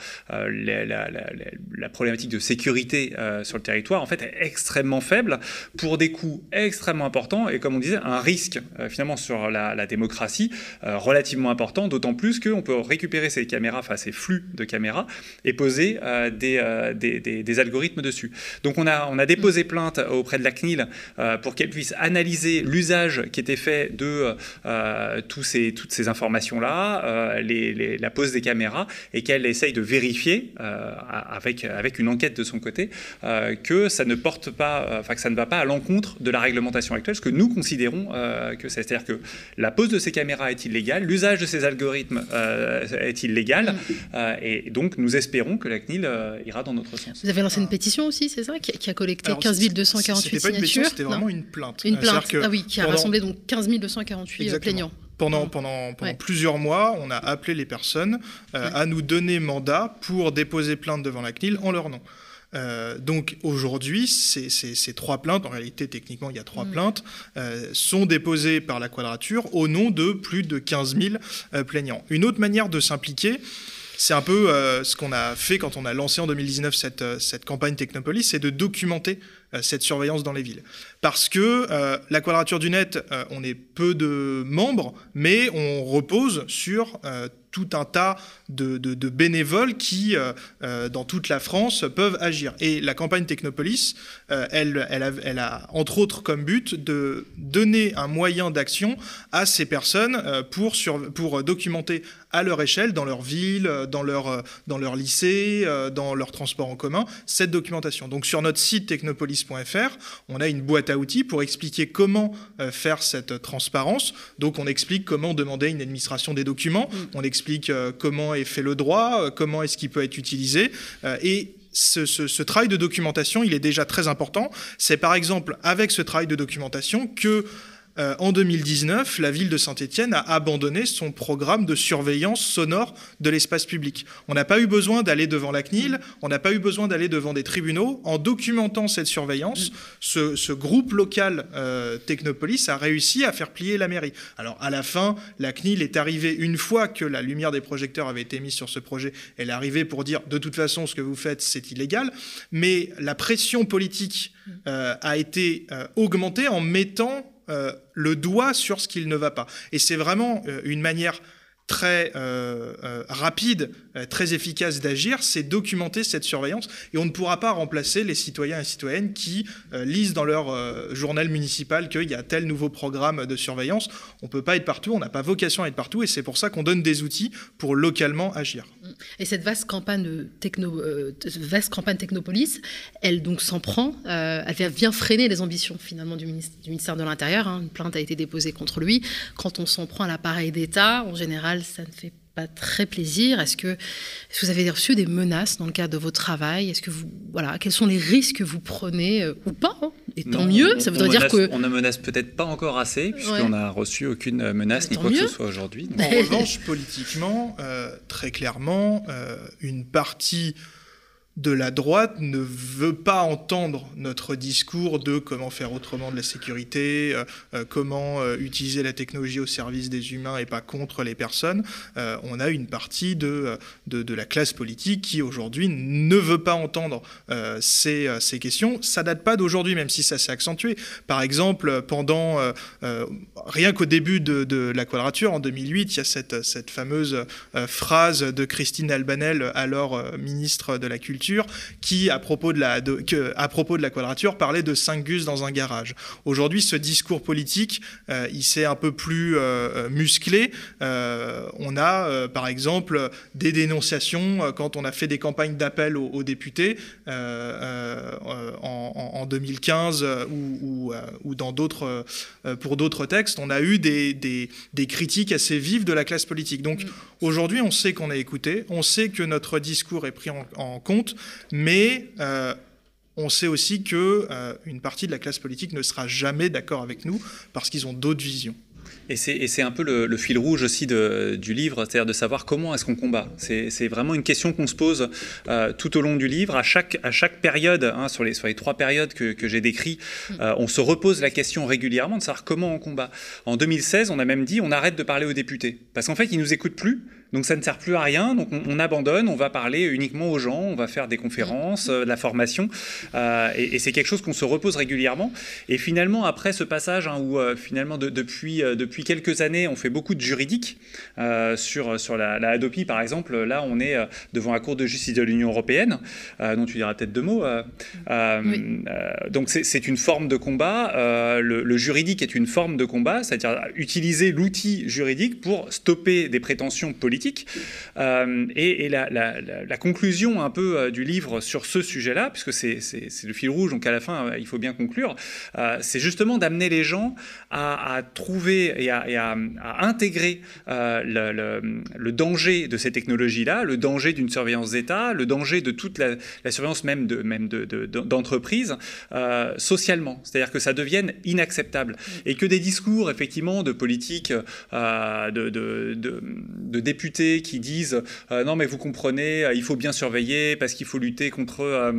la, problématique de sécurité sur le territoire, en fait, est extrêmement faible pour des coûts extrêmement importants et comme on disait, un risque euh, finalement sur la, démocratie euh, relativement important, d'autant plus qu'on peut récupérer ces caméras, enfin ces flux de caméras et poser euh, des, des, des, algorithmes dessus. Donc on a, on a déposé plainte auprès de la CNIL pour qu'elle puisse analyser l'usage qui était fait de tous ces, toutes ces informations-là, la pose des caméras, et qu'elle essaye de vérifier avec, avec une enquête de son côté que ça ne porte pas, enfin que ça ne va pas à l'encontre de la réglementation actuelle, ce que nous considérons euh, que c'est. C'est-à-dire que la pose de ces caméras est illégale, l'usage de ces algorithmes euh, est illégal, mm. euh, et donc nous espérons que la CNIL ira dans notre sens. Vous avez lancé une pétition aussi, c'est ça, qui, a collecté 15 248 signatures C'était vraiment une plainte. Une plainte, ah oui, qui a rassemblé donc 15 248 plaignants pendant, pendant, pendant plusieurs mois, on a appelé les personnes à nous donner mandat pour déposer plainte devant la CNIL en leur nom. Euh, donc aujourd'hui, ces, trois plaintes, en réalité techniquement il y a trois mm. plaintes, euh, sont déposées par la quadrature au nom de plus de 15 000 euh, plaignants. Une autre manière de s'impliquer, c'est un peu ce qu'on a fait quand on a lancé en 2019 cette, cette campagne Technopolis, c'est de documenter cette surveillance dans les villes. Parce que la Quadrature du Net, on est peu de membres, mais on repose sur tout un tas de, bénévoles qui, euh, euh, dans toute la France, peuvent agir. Et la campagne Technopolis, euh, elle, a, entre autres comme but de donner un moyen d'action à ces personnes pour, sur, pour documenter à leur échelle, dans leur ville, dans leur, dans leur lycée, dans leur transport en commun, cette documentation. Donc sur notre site technopolis.fr, on a une boîte à outils pour expliquer comment faire cette transparence. Donc on explique comment demander une administration des documents, mm. on explique euh, comment est fait le droit, euh, comment est-ce qu'il peut être utilisé. Euh, et ce, travail de documentation, il est déjà très important. C'est par exemple avec ce travail de documentation que euh, en 2019, la ville de Saint-Étienne a abandonné son programme de surveillance sonore de l'espace public. On n'a pas eu besoin d'aller devant la CNIL, on n'a pas eu besoin d'aller devant des tribunaux. En documentant cette surveillance, ce, groupe local euh, Technopolis a réussi à faire plier la mairie. Alors à la fin, la CNIL est arrivée une fois que la lumière des projecteurs avait été mise sur ce projet, elle est arrivée pour dire de toute façon ce que vous faites c'est illégal, mais la pression politique euh, a été augmentée en mettant euh, le doigt sur ce qu'il ne va pas. Et c'est vraiment euh, une manière très euh, euh, rapide, euh, très efficace d'agir, c'est documenter cette surveillance. Et on ne pourra pas remplacer les citoyens et citoyennes qui lisent dans leur journal municipal qu'il y a tel nouveau programme de surveillance. On ne peut pas être partout, on n'a pas vocation à être partout, et c'est pour ça qu'on donne des outils pour localement agir. Et cette vaste campagne, techno, Technopolis, elle donc s'en prend, elle vient freiner les ambitions finalement du ministère, de l'Intérieur. Hein. Une plainte a été déposée contre lui. Quand on s'en prend à l'appareil d'État, en général, ça ne fait pas très plaisir. Est-ce que, vous avez reçu des menaces dans le cadre de votre travail? Est-ce que vous, voilà, quels sont les risques que vous prenez euh, ou pas hein? Et tant mieux, ça voudrait dire que on ne menace peut-être pas encore assez puisqu'on n'a reçu aucune menace ni quoi que ce soit aujourd'hui. En revanche, politiquement, euh, très clairement, euh, une partie de la droite ne veut pas entendre notre discours de comment faire autrement de la sécurité, euh, euh, comment euh, utiliser la technologie au service des humains et pas contre les personnes. on a une partie de, de, la classe politique qui aujourd'hui ne veut pas entendre ces, ces, questions. Ça date pas d'aujourd'hui, même si ça s'est accentué. Par exemple, pendant rien qu'au début de, de, la quadrature, en 2008, il y a cette, cette fameuse phrase de Christine Albanel, alors ministre de la Culture, qui, à propos de la, que, à propos de la quadrature, parlait de 5 gus dans un garage. Aujourd'hui, ce discours politique, euh, il s'est un peu plus euh, euh, musclé. on a, par exemple, des dénonciations quand on a fait des campagnes d'appel aux, députés en, 2015 ou, ou, dans d'autres, pour d'autres textes. On a eu des, des, des, critiques assez vives de la classe politique. Donc mm. aujourd'hui, on sait qu'on est écouté, on sait que notre discours est pris en compte mais euh, on sait aussi qu'une euh, partie de la classe politique ne sera jamais d'accord avec nous parce qu'ils ont d'autres visions. Et c'est un peu le, fil rouge aussi du livre, c'est-à-dire de savoir comment est-ce qu'on combat. C'est vraiment une question qu'on se pose euh, tout au long du livre. À chaque, période, hein, sur les trois périodes que, j'ai décrites, on se repose la question régulièrement de savoir comment on combat. En 2016, on a même dit on arrête de parler aux députés. Parce qu'en fait, ils ne nous écoutent plus. Donc ça ne sert plus à rien, donc on, abandonne, on va parler uniquement aux gens, on va faire des conférences, euh, de la formation, euh, et, c'est quelque chose qu'on se repose régulièrement. Et finalement, après ce passage hein, où euh, finalement depuis, depuis quelques années, on fait beaucoup de juridique sur, sur la, la, Hadopi, par exemple, là on est devant la Cour de justice de l'Union européenne, dont tu diras peut-être deux mots. donc c'est une forme de combat, le, le, juridique est une forme de combat, c'est-à-dire utiliser l'outil juridique pour stopper des prétentions politiques euh, et, la, conclusion un peu euh, du livre sur ce sujet-là, puisque c'est le fil rouge, donc à la fin, euh, il faut bien conclure, c'est justement d'amener les gens à, trouver et à, intégrer le, danger de ces technologies-là, le danger d'une surveillance d'État, le danger de toute la, surveillance même de même socialement, c'est-à-dire que ça devienne inacceptable. Et que des discours effectivement de politique de députés qui disent euh, non mais vous comprenez, euh, il faut bien surveiller parce qu'il faut lutter contre euh,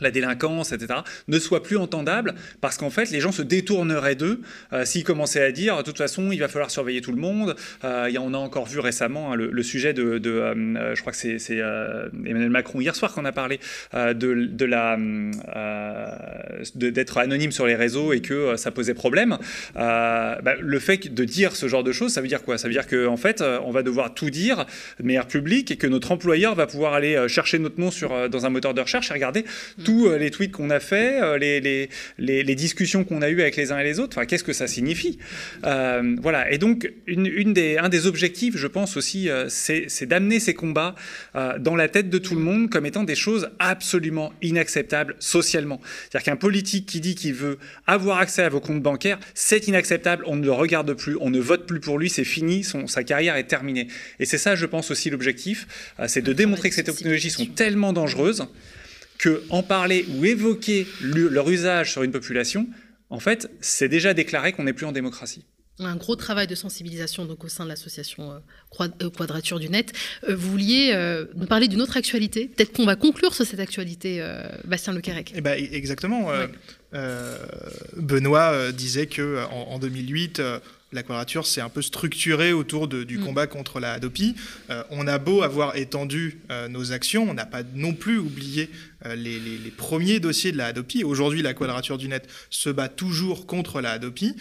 la délinquance, etc., ne soit plus entendable parce qu'en fait, les gens se détourneraient d'eux euh, s'ils commençaient à dire de toute façon, il va falloir surveiller tout le monde. Euh, on a encore vu récemment hein, le, sujet de, euh, je crois que c'est Emmanuel Macron hier soir qu'on a parlé de, d'être anonyme sur les réseaux et que ça posait problème. Bah, le fait de dire ce genre de choses, ça veut dire quoi? Ça veut dire qu'en en fait, on va devoir tout dire de manière publique et que notre employeur va pouvoir aller chercher notre nom sur, dans un moteur de recherche et regarder tous euh, les tweets qu'on a fait, euh, les, les, les, discussions qu'on a eues avec les uns et les autres. Enfin, qu'est-ce que ça signifie? Euh, Voilà. Et donc, une, une, des, un des objectifs, je pense aussi, c'est d'amener ces combats dans la tête de tout le monde comme étant des choses absolument inacceptables socialement. C'est-à-dire qu'un politique qui dit qu'il veut avoir accès à vos comptes bancaires, c'est inacceptable. On ne le regarde plus, on ne vote plus pour lui, c'est fini, son, sa carrière est terminée. Et c'est ça, je pense aussi, l'objectif, c'est de démontrer que ces technologies sont tellement dangereuses que en parler ou évoquer leur usage sur une population en fait, c'est déjà déclaré qu'on n'est plus en démocratie un gros travail de sensibilisation donc au sein de l'association euh, euh, Quadrature du Net. Euh, vous vouliez nous parler d'une autre actualité Peut-être qu'on va conclure sur cette actualité, Bastien Le Eh ben, e-, exactement. Benoît disait que en, 2008 la quadrature s'est un peu structurée autour du mm. combat contre la Hadopi. on a beau avoir étendu nos actions, on n'a pas non plus oublié les, les, premiers dossiers de la Hadopi. Aujourd'hui, la quadrature du net se bat toujours contre la Hadopi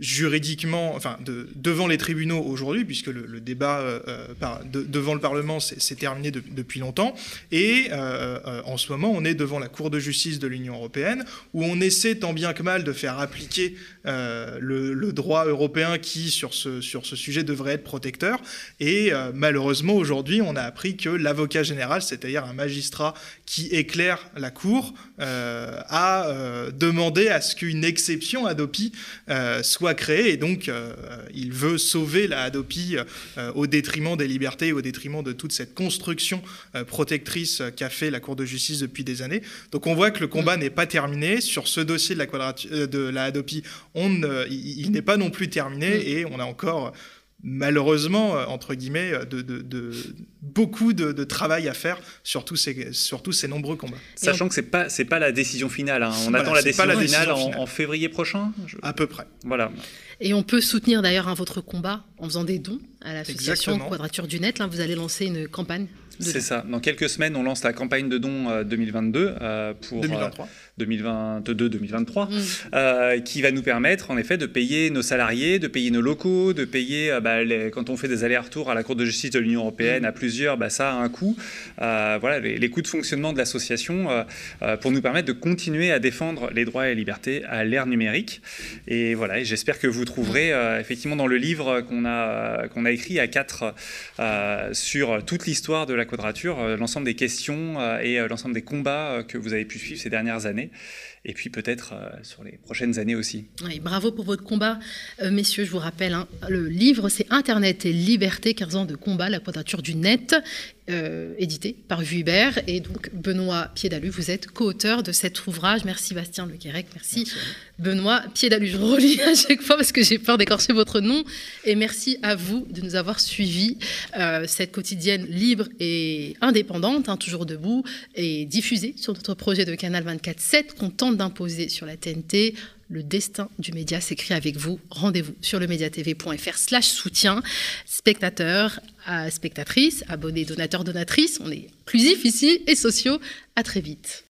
juridiquement, enfin, de, devant les tribunaux aujourd'hui, puisque le, débat euh, euh, devant le Parlement s'est terminé depuis longtemps. Et euh, en ce moment, on est devant la Cour de justice de l'Union européenne, où on essaie tant bien que mal de faire appliquer le, le, droit européen qui, sur ce, sur ce sujet, devrait être protecteur. Et malheureusement, aujourd'hui, on a appris que l'avocat général, c'est-à-dire un magistrat qui éclaire la Cour, a demandé à ce qu'une exception à DOPI soit créé et donc euh, il veut sauver la Hadopi euh, au détriment des libertés, au détriment de toute cette construction euh, protectrice qu'a fait la Cour de justice depuis des années. Donc on voit que le combat n'est pas terminé. Sur ce dossier de la, de la Hadopi, on, il, n'est pas non plus terminé et on a encore malheureusement, entre guillemets, de, beaucoup de, travail à faire sur tous ces, sur ces nombreux combats. Sachant que ce n'est pas, pas la décision finale. Hein. On attend la décision, finale, en, février prochain À peu près. Voilà. Et on peut soutenir d'ailleurs votre combat en faisant des dons à l'association Quadrature du Net. Là, vous allez lancer une campagne. C'est ça. Dans quelques semaines, on lance la campagne de dons 2022 euh, euh, pour 2023. 2022-2023, mm. euh, qui va nous permettre en effet de payer nos salariés, de payer nos locaux, de payer bah, quand on fait des allers-retours à la Cour de justice de l'Union européenne mm. à plusieurs, bah, ça a un coût. voilà les, coûts de fonctionnement de l'association pour nous permettre de continuer à défendre les droits et libertés à l'ère numérique. Et voilà, j'espère que vous trouverez effectivement dans le livre qu'on a qu'on a écrit à quatre sur toute l'histoire de la quadrature, euh, l'ensemble des questions euh, et euh, l'ensemble des combats que vous avez pu suivre ces dernières années et puis peut-être sur les prochaines années aussi. bravo pour votre combat, messieurs. Je vous rappelle, hein, le livre, c'est Internet et liberté, 15 ans de combat, la quadrature du net. Euh, édité par Vuibert. Et donc, Benoît Piédalu, vous êtes co-auteur de cet ouvrage. Merci Bastien Le Quérec, merci, Benoît Piédalu. Je relis à chaque fois parce que j'ai peur d'écorcher votre nom. Et merci à vous de nous avoir suivis. Euh, cette quotidienne libre et indépendante, hein, toujours debout, et diffusée sur notre projet de Canal 24-7 qu'on tente d'imposer sur la TNT le destin du média s'écrit avec vous. Rendez-vous sur le mediatv.fr slash soutien. Spectateurs, spectatrices, abonnés, donateurs, donatrices. On est inclusifs ici et sociaux. À très vite.